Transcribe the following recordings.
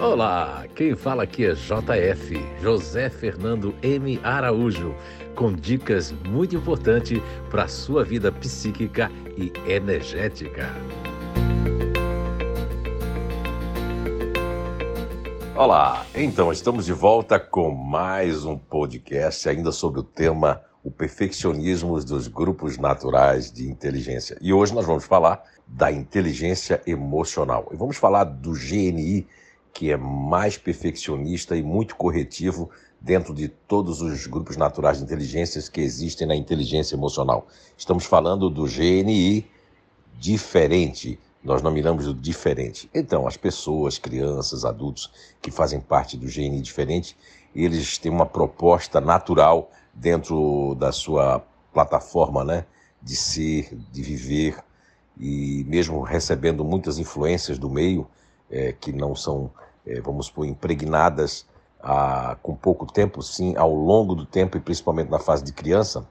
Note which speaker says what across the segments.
Speaker 1: Olá, quem fala aqui é JF, José Fernando M. Araújo, com dicas muito importantes para a sua vida psíquica e energética. Olá, então estamos de volta com mais um podcast ainda sobre o tema o perfeccionismo dos grupos naturais de inteligência. E hoje nós vamos falar da inteligência emocional. E vamos falar do GNI, que é mais perfeccionista e muito corretivo dentro de todos os grupos naturais de inteligências que existem na inteligência emocional. Estamos falando do GNI diferente. Nós nominamos o diferente. Então, as pessoas, crianças, adultos que fazem parte do GNI diferente, eles têm uma proposta natural dentro da sua plataforma, né, de ser, de viver e mesmo recebendo muitas influências do meio é, que não são, é, vamos supor, impregnadas a, com pouco tempo, sim, ao longo do tempo e principalmente na fase de criança,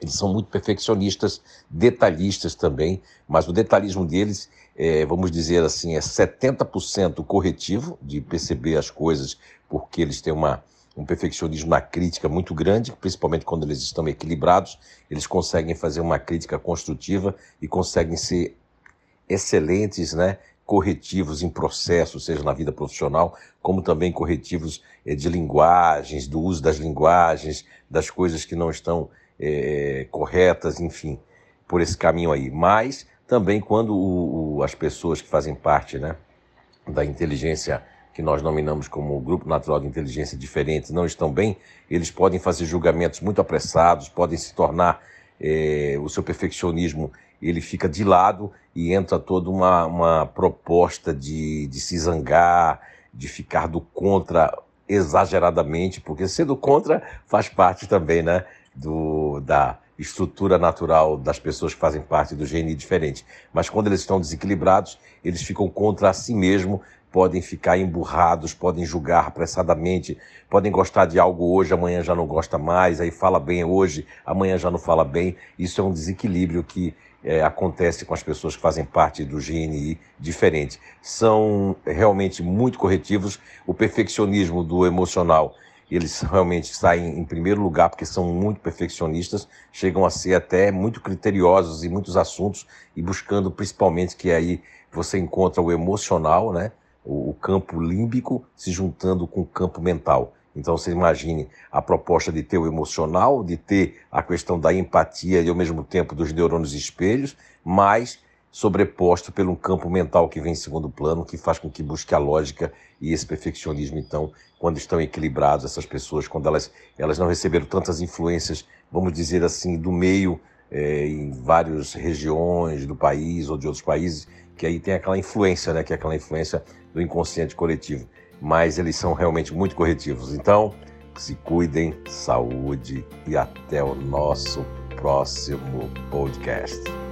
Speaker 1: eles são muito perfeccionistas, detalhistas também, mas o detalhismo deles, é, vamos dizer assim, é 70% corretivo, de perceber as coisas porque eles têm uma, um perfeccionismo na crítica muito grande, principalmente quando eles estão equilibrados, eles conseguem fazer uma crítica construtiva e conseguem ser excelentes, né, corretivos em processo, seja na vida profissional, como também corretivos é, de linguagens, do uso das linguagens, das coisas que não estão é, corretas, enfim, por esse caminho aí. Mas também quando o, o, as pessoas que fazem parte, né, da inteligência que nós nominamos como Grupo Natural de Inteligência Diferente, não estão bem, eles podem fazer julgamentos muito apressados, podem se tornar, é, o seu perfeccionismo ele fica de lado e entra toda uma, uma proposta de, de se zangar, de ficar do contra exageradamente, porque ser do contra faz parte também né, do, da estrutura natural das pessoas que fazem parte do GNI diferente. Mas quando eles estão desequilibrados, eles ficam contra si mesmo, podem ficar emburrados, podem julgar apressadamente, podem gostar de algo hoje, amanhã já não gosta mais, aí fala bem hoje, amanhã já não fala bem. Isso é um desequilíbrio que é, acontece com as pessoas que fazem parte do GNI diferente. São realmente muito corretivos. O perfeccionismo do emocional, eles realmente saem em primeiro lugar porque são muito perfeccionistas, chegam a ser até muito criteriosos em muitos assuntos e buscando principalmente que aí você encontra o emocional, né? o campo límbico se juntando com o campo mental. Então você imagine a proposta de ter o emocional, de ter a questão da empatia e ao mesmo tempo dos neurônios espelhos, mas sobreposto pelo campo mental que vem em segundo plano, que faz com que busque a lógica e esse perfeccionismo. Então, quando estão equilibrados, essas pessoas, quando elas, elas não receberam tantas influências, vamos dizer assim, do meio, é, em várias regiões do país ou de outros países, que aí tem aquela influência, né, que é aquela influência do inconsciente coletivo. Mas eles são realmente muito corretivos. Então, se cuidem, saúde e até o nosso próximo podcast.